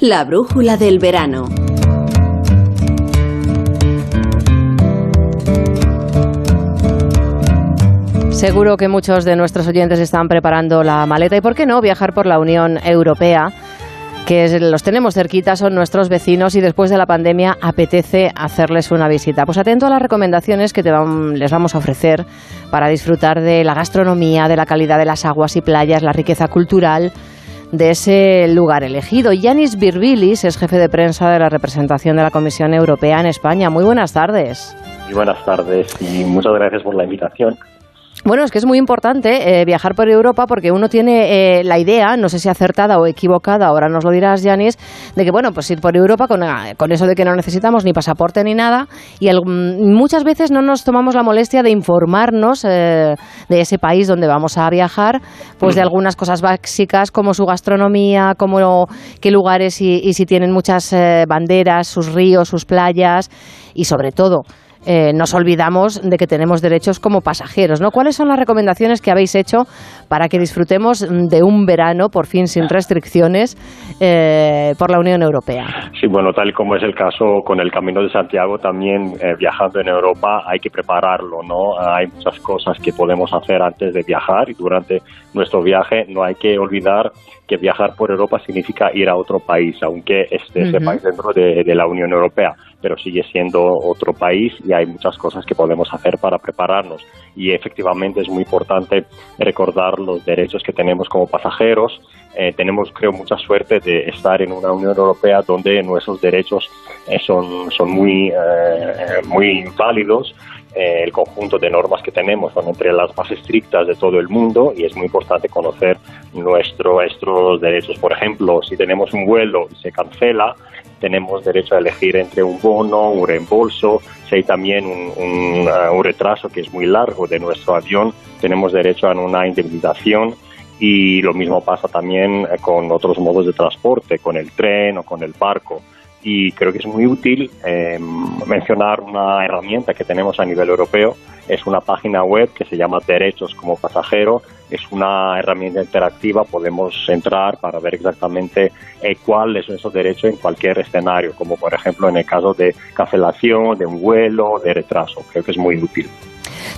La brújula del verano. Seguro que muchos de nuestros oyentes están preparando la maleta y, ¿por qué no?, viajar por la Unión Europea, que los tenemos cerquita, son nuestros vecinos y después de la pandemia apetece hacerles una visita. Pues atento a las recomendaciones que te les vamos a ofrecer para disfrutar de la gastronomía, de la calidad de las aguas y playas, la riqueza cultural de ese lugar elegido. Yanis Birbilis es jefe de prensa de la representación de la Comisión Europea en España. Muy buenas tardes. Muy buenas tardes y muchas gracias por la invitación. Bueno, es que es muy importante eh, viajar por Europa porque uno tiene eh, la idea, no sé si acertada o equivocada, ahora nos lo dirás, Yanis, de que, bueno, pues ir por Europa con, ah, con eso de que no necesitamos ni pasaporte ni nada y al- mm, muchas veces no nos tomamos la molestia de informarnos eh, de ese país donde vamos a viajar, pues de algunas cosas básicas como su gastronomía, como qué lugares y, y si tienen muchas eh, banderas, sus ríos, sus playas y sobre todo eh, nos olvidamos de que tenemos derechos como pasajeros, ¿no? ¿Cuáles son las recomendaciones que habéis hecho para que disfrutemos de un verano, por fin sin restricciones, eh, por la Unión Europea? Sí, bueno, tal como es el caso con el Camino de Santiago, también eh, viajando en Europa hay que prepararlo, ¿no? Hay muchas cosas que podemos hacer antes de viajar y durante nuestro viaje no hay que olvidar que viajar por Europa significa ir a otro país, aunque esté ese Ujú. país dentro de, de la Unión Europea, pero sigue siendo otro país y hay muchas cosas que podemos hacer para prepararnos. Y efectivamente es muy importante recordar los derechos que tenemos como pasajeros. Eh, tenemos, creo, mucha suerte de estar en una Unión Europea donde nuestros derechos eh, son, son muy, eh, muy válidos. El conjunto de normas que tenemos son entre las más estrictas de todo el mundo y es muy importante conocer nuestro, nuestros derechos. Por ejemplo, si tenemos un vuelo y se cancela, tenemos derecho a elegir entre un bono, un reembolso, si hay también eh, un retraso que es muy largo de nuestro avión, tenemos derecho a una indemnización y lo mismo pasa también eh, con otros modos de transporte, con el tren o con el barco. Y creo que es muy útil eh, mencionar una herramienta que tenemos a nivel europeo. Es una página web que se llama Derechos como pasajero. Es una herramienta interactiva. Podemos entrar para ver exactamente eh, cuál es nuestro derecho en cualquier escenario, como por ejemplo en el caso de cancelación, de un vuelo, de retraso. Creo que es muy útil.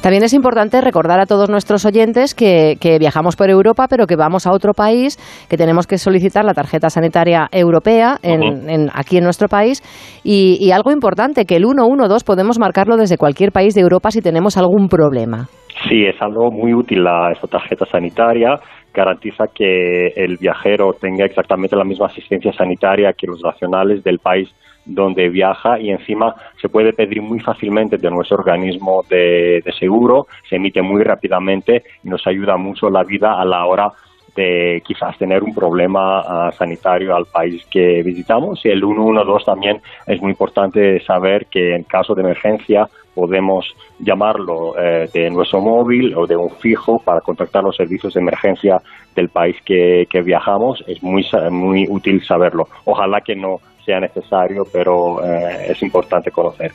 También es importante recordar a todos nuestros oyentes que, que viajamos por Europa, pero que vamos a otro país, que tenemos que solicitar la tarjeta sanitaria europea en- en- aquí en nuestro país. Y, y algo importante, que el 112 podemos marcarlo desde cualquier país de Europa si tenemos algún problema. Sí, es algo muy útil la, esta tarjeta sanitaria. Garantiza que el viajero tenga exactamente la misma asistencia sanitaria que los nacionales del país donde viaja y encima se puede pedir muy fácilmente de nuestro organismo de, de seguro, se emite muy rápidamente y nos ayuda mucho la vida a la hora de quizás tener un problema ah, sanitario al país que visitamos. Y el 112 también es muy importante saber que en caso de emergencia podemos llamarlo eh, de nuestro móvil o de un fijo para contactar los servicios de emergencia del país que, viajamos. Es muy, muy útil saberlo. Ojalá que no sea necesario, pero eh, es importante conocer.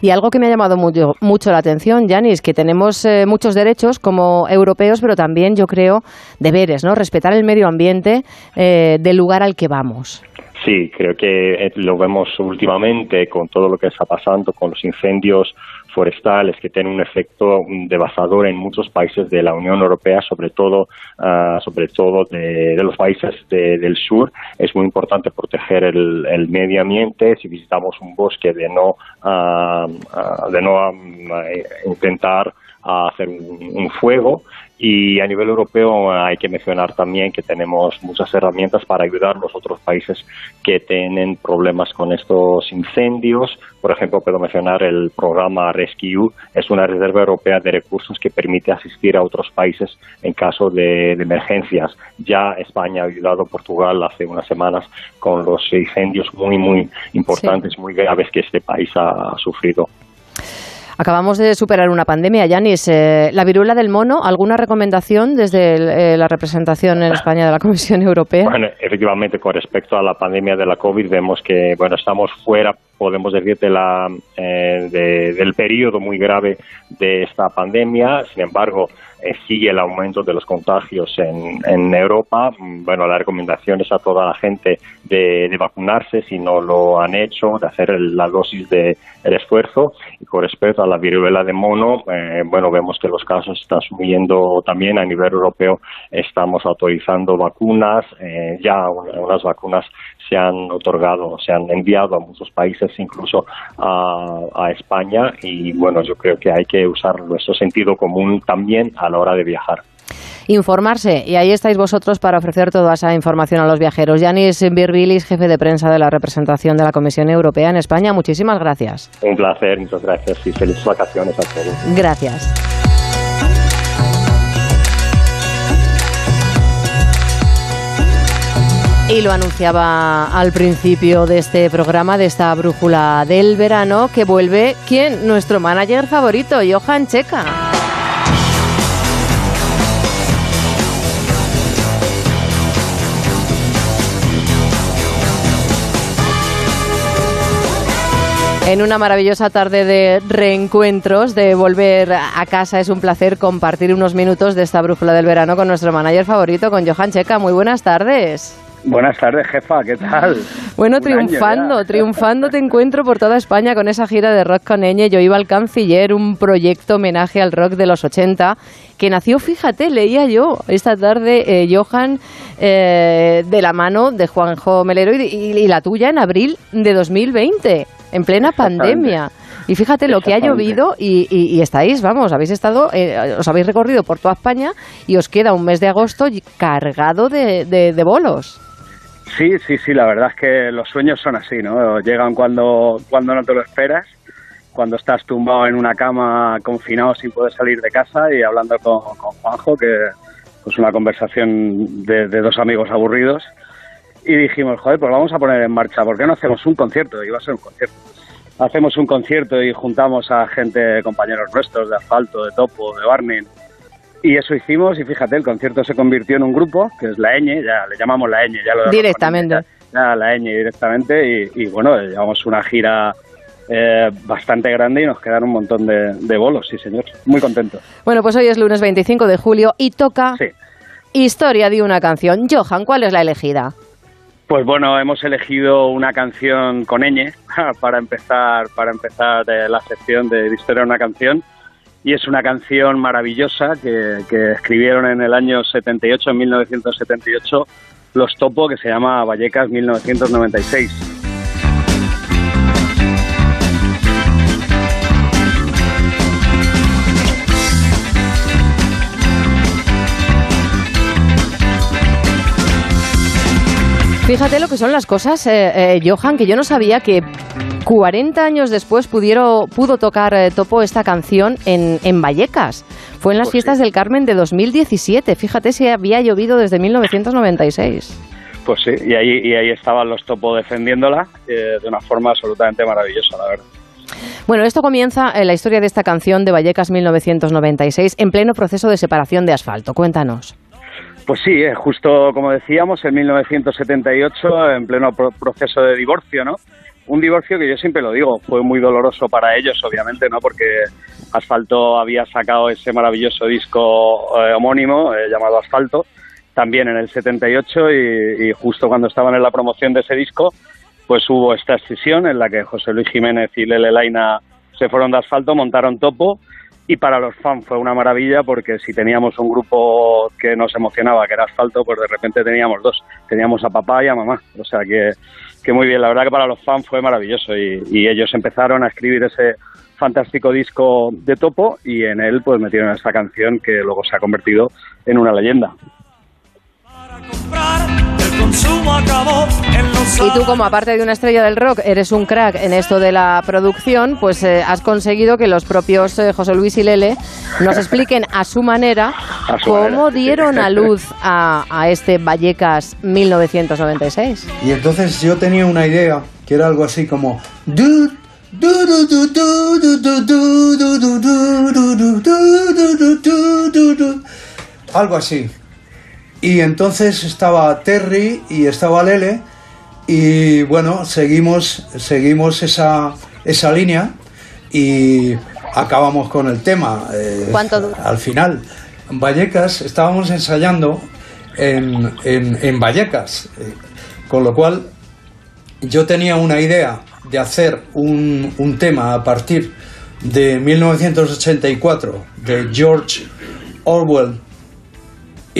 Y algo que me ha llamado mucho, mucho la atención, Yanis, que tenemos eh, muchos derechos como europeos, pero también yo creo deberes, ¿no? Respetar el medio ambiente eh, del lugar al que vamos. Sí, creo que eh, lo vemos últimamente con todo lo que está pasando con los incendios forestales que tienen un efecto devastador en muchos países de la Unión Europea, sobre todo, ah, sobre todo de, los países de- del sur. Es muy importante proteger el, el medio ambiente. Si visitamos un bosque, de no, ah, de no eh, intentar hacer un fuego. Y a nivel europeo hay que mencionar también que tenemos muchas herramientas para ayudar a los otros países que tienen problemas con estos incendios. Por ejemplo, puedo mencionar el programa Rescue. Es una reserva europea de recursos que permite asistir a otros países en caso de, de emergencias. Ya España ha ayudado a Portugal hace unas semanas con los incendios muy, muy importantes, muy graves que este país ha sufrido. Acabamos de superar una pandemia, Yanis. Eh, la viruela del mono, ¿alguna recomendación desde eh, la representación en España de la Comisión Europea? Bueno, efectivamente, con respecto a la pandemia de la COVID, vemos que bueno estamos fuera, podemos decir, de la, eh, de- del periodo muy grave de esta pandemia. Sin embargo, eh, sigue el aumento de los contagios en, Europa. Bueno, la recomendación es a toda la gente de, de vacunarse si no lo han hecho, de hacer la dosis de el esfuerzo. Y con respecto a la viruela de mono, eh, bueno, vemos que los casos están subiendo también a nivel europeo. Estamos autorizando vacunas, eh, ya un- unas vacunas se han otorgado, se han enviado a muchos países, incluso a España. Y bueno, yo creo que hay que usar nuestro sentido común también a la hora de viajar informarse. Y ahí estáis vosotros para ofrecer toda esa información a los viajeros. Yanis Birbilis, jefe de prensa de la representación de la Comisión Europea en España, muchísimas gracias. Un placer, muchas gracias y felices vacaciones a todos. Gracias. Y lo anunciaba al principio de este programa, de esta brújula del verano, que vuelve, ¿quién? Nuestro manager favorito, Johan Checa. En una maravillosa tarde de reencuentros, de volver a casa, es un placer compartir unos minutos de esta brújula del verano con nuestro manager favorito, con Johan Checa. Muy buenas tardes. Buenas tardes, jefa, ¿qué tal? Bueno, Un triunfando, triunfando te encuentro por toda España con esa gira de rock con Eñe. Yo iba al Canciller, un proyecto homenaje al rock de los 80, que nació, fíjate, leía yo esta tarde, eh, Johan, eh, de la mano de Juanjo Melero y, y- y la tuya en abril de 2020, en plena pandemia. Y fíjate lo que ha llovido y, y- y estáis, vamos, habéis estado, eh, os habéis recorrido por toda España y os queda un mes de agosto cargado de, de- de bolos. Sí, sí, sí, la verdad es que los sueños son así, ¿no? Llegan cuando, cuando no te lo esperas, cuando estás tumbado en una cama confinado sin poder salir de casa y hablando con, con Juanjo, que pues una conversación de, de dos amigos aburridos. Y dijimos, joder, pues vamos a poner en marcha, ¿por qué no hacemos un concierto? Va a ser un concierto. Hacemos un concierto y juntamos a gente, compañeros nuestros de asfalto, de topo, de Barney, Y eso hicimos y fíjate, el concierto se convirtió en un grupo, que es la Eñe, ya le llamamos la Eñe, ya lo Directamente. ya la Eñe directamente y, y bueno, llevamos una gira eh, bastante grande y nos quedan un montón de, de bolos, sí señor, muy contento. Bueno, pues hoy es lunes 25 de julio y toca Historia de una canción. Johan, ¿cuál es la elegida? Pues bueno, hemos elegido una canción con ñ para empezar, para empezar eh, la sección de Historia una canción. Y es una canción maravillosa que, que escribieron en el año 78, en 1978, los Topo, que se llama Vallecas 1996. Fíjate lo que son las cosas, eh, eh, Johan, que yo no sabía que 40 años después pudieron, pudo tocar eh, Topo esta canción en, en Vallecas. Fue en las Pues fiestas del Carmen de 2017. Fíjate si había llovido desde 1996. Pues sí, y ahí, y ahí estaban los Topo defendiéndola eh, de una forma absolutamente maravillosa, la verdad. Bueno, esto comienza la historia de esta canción de Vallecas 1996 en pleno proceso de separación de asfalto. Cuéntanos. Pues sí, eh, justo como decíamos, en 1978, en pleno pro- proceso de divorcio, ¿no? Un divorcio que yo siempre lo digo, fue muy doloroso para ellos, obviamente, ¿no? Porque Asfalto había sacado ese maravilloso disco eh, homónimo eh, llamado Asfalto, también en el 78, y, y justo cuando estaban en la promoción de ese disco, pues hubo esta escisión en la que José Luis Jiménez y Lele Laina se fueron de Asfalto, montaron Topo, y para los fans fue una maravilla porque si teníamos un grupo que nos emocionaba, que era Asfalto, pues de repente teníamos dos. Teníamos a papá y a mamá. O sea que, que muy bien. La verdad que para los fans fue maravilloso y, ellos empezaron a escribir ese fantástico disco de Topo y en él pues metieron esta canción que luego se ha convertido en una leyenda. Y tú, como aparte de una estrella del rock, eres un crack en esto de la producción, pues has conseguido que los propios José Luis y Lele nos expliquen a su manera cómo dieron a luz a, este Vallecas 1996. Y entonces yo tenía una idea que era algo así como... Algo así. Y entonces estaba Terry y estaba Lele y bueno, seguimos seguimos esa esa línea y acabamos con el tema. eh, ¿Cuánto al final. En Vallecas estábamos ensayando en, en, en Vallecas, eh, con lo cual yo tenía una idea de hacer un, un tema a partir de 1984 de George Orwell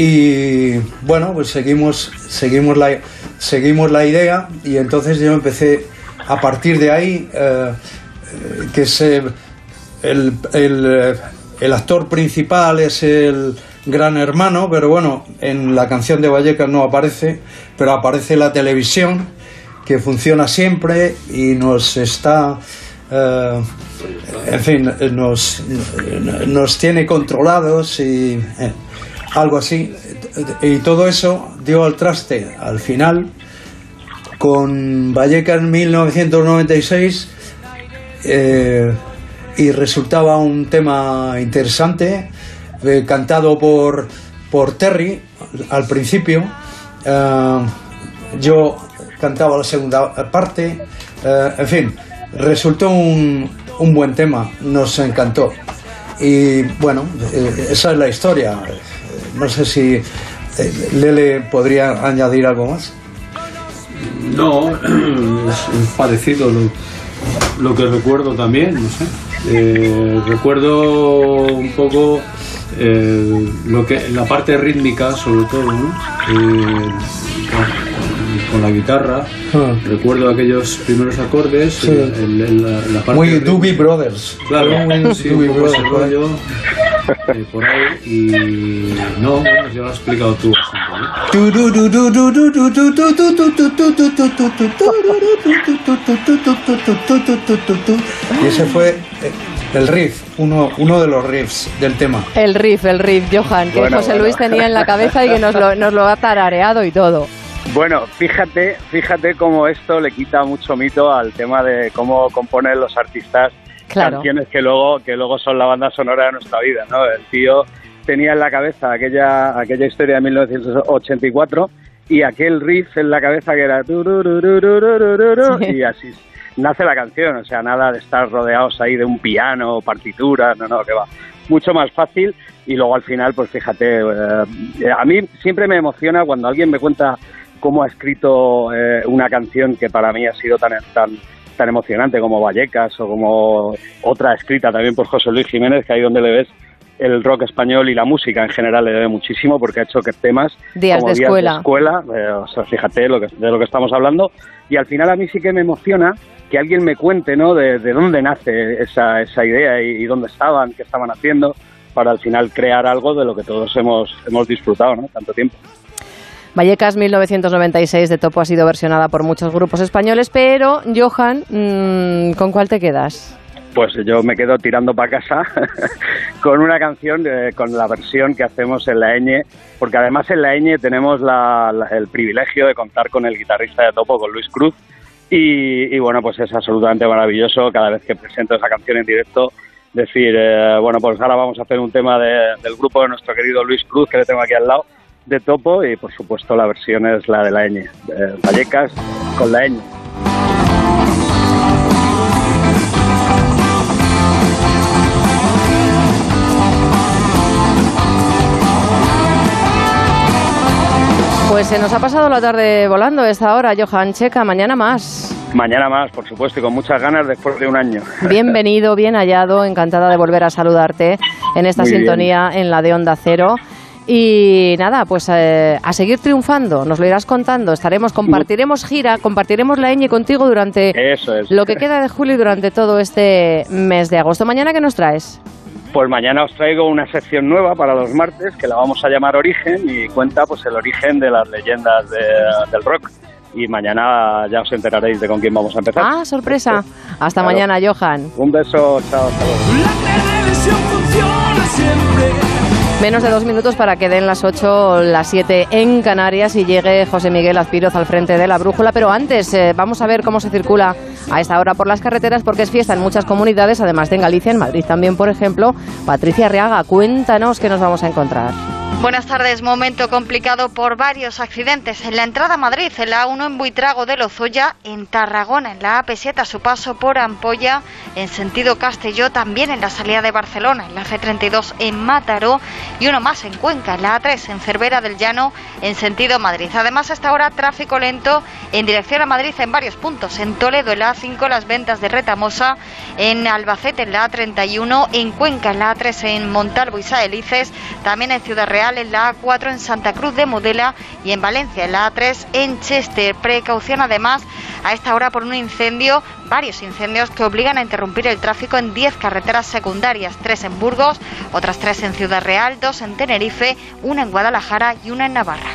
y bueno pues seguimos seguimos la seguimos la idea y entonces yo empecé a partir de ahí eh, eh, que se el, eh, el actor principal es el gran hermano, pero bueno, en la canción de Vallecas no aparece, pero aparece la televisión, que funciona siempre y nos está, en fin, nos, nos tiene controlados y algo así. Y todo eso dio al traste al final con Vallecas 1996 eh, y resultaba un tema interesante, eh, cantado por, por Terry al principio. Eh, yo cantaba la segunda parte, en fin, resultó un, un buen tema, nos encantó. Y bueno, esa es la historia. No sé si eh, Lele podría añadir algo más. No, es, parecido lo, lo que recuerdo también, no sé. Eh, recuerdo un poco eh, lo que la parte rítmica, sobre todo, ¿no? Eh, con, con la guitarra. Ah. Recuerdo aquellos primeros acordes, Sí. el- el- el- la, la parte Muy. Doobie Brothers. Claro, Muy sí, Doobie Brothers, rollo, eh, por ahí. Y no, bueno, ya lo has explicado tú. Y ese fue eh, el riff, uno, uno de los riffs del tema. El riff, el riff, Johan, que Bueno, José bueno. Luis tenía en la cabeza y que nos lo, nos lo ha tarareado y todo. Bueno, fíjate, fíjate cómo esto le quita mucho mito al tema de cómo componen los artistas Claro. canciones que luego que luego son la banda sonora de nuestra vida, ¿no? El tío tenía en la cabeza aquella aquella historia de 1984 y aquel riff en la cabeza que era turururururururu, y así nace la canción, o sea, nada de estar rodeados ahí de un piano, partituras, no, no, que va. Mucho más fácil y luego al final, pues fíjate, eh, a mí siempre me emociona cuando alguien me cuenta cómo ha escrito eh, una canción que para mí ha sido tan, tan, tan emocionante como Vallecas o como otra escrita también por José Luis Jiménez, que ahí donde le ves el rock español y la música en general le debe muchísimo porque ha hecho que temas Días como de días escuela. de escuela, eh, o sea, fíjate lo que, de lo que estamos hablando y al final a mí sí que me emociona que alguien me cuente, ¿no? De, de dónde nace esa, esa idea y, y dónde estaban, qué estaban haciendo para al final crear algo de lo que todos hemos hemos disfrutado, ¿no? Tanto tiempo. Vallecas 1996 de Topo ha sido versionada por muchos grupos españoles, pero Johan, mm, ¿con cuál te quedas? Pues yo me quedo tirando para casa con una canción, eh, con la versión que hacemos en la ñ, porque además en la ñ tenemos la- el privilegio de contar con el guitarrista de Topo, con Luis Cruz, y, bueno, pues es absolutamente maravilloso cada vez que presento esa canción en directo. Decir, eh, bueno, pues ahora vamos a hacer un tema de- del grupo de nuestro querido Luis Cruz, que le tengo aquí al lado, de Topo, y por supuesto la versión es la de la ñ, eh, Vallecas con la ñ. Pues se nos ha pasado la tarde volando esta hora, Johan Checa, mañana más. Mañana más, por supuesto, y con muchas ganas después de un año. Bienvenido, bien hallado, encantada de volver a saludarte en esta Muy bien. sintonía en la de Onda Cero. Y nada, pues eh, a seguir triunfando, nos lo irás contando, estaremos, compartiremos gira, compartiremos la ñ contigo durante Eso es. lo que queda de julio y durante todo este mes de agosto. ¿Mañana qué nos traes? Pues mañana os traigo una sección nueva para los martes que la vamos a llamar Origen y cuenta pues el origen de las leyendas de- del rock. Y mañana ya os enteraréis de con quién vamos a empezar. Ah, sorpresa. Hasta Claro. mañana, Johan. Un beso, chao, hasta luego. Menos de dos minutos para que den las 8, las 7 en Canarias y llegue José Miguel Azpiroz al frente de la brújula. Pero antes, eh, vamos a ver cómo se circula a esta hora por las carreteras, porque es fiesta en muchas comunidades, además de en Galicia, en Madrid también, por ejemplo. Patricia Arriaga, cuéntanos qué nos vamos a encontrar. Buenas tardes. Momento complicado por varios accidentes. En la entrada a Madrid, en la A1 en Buitrago de Lozoya, en Tarragona, en la AP7 a su paso por Ampolla, en sentido Castelló, también en la salida de Barcelona, en la C32 en Mataró y uno más en Cuenca, en la A3 en Cervera del Llano, en sentido Madrid. Además, hasta ahora tráfico lento en dirección a Madrid en varios puntos. En Toledo, en la A5, las ventas de Retamosa, en Albacete, en la A31, en Cuenca, en la A3, en Montalvo y Saelices, también en Ciudad Real, en la A4, en Santa Cruz de Mudela y en Valencia, en la A3, en Chester. Precaución además a esta hora por un incendio, varios incendios que obligan a interrumpir el tráfico en 10 carreteras secundarias, tres en Burgos, otras tres en Ciudad Real, dos en Tenerife, una en Guadalajara y una en Navarra.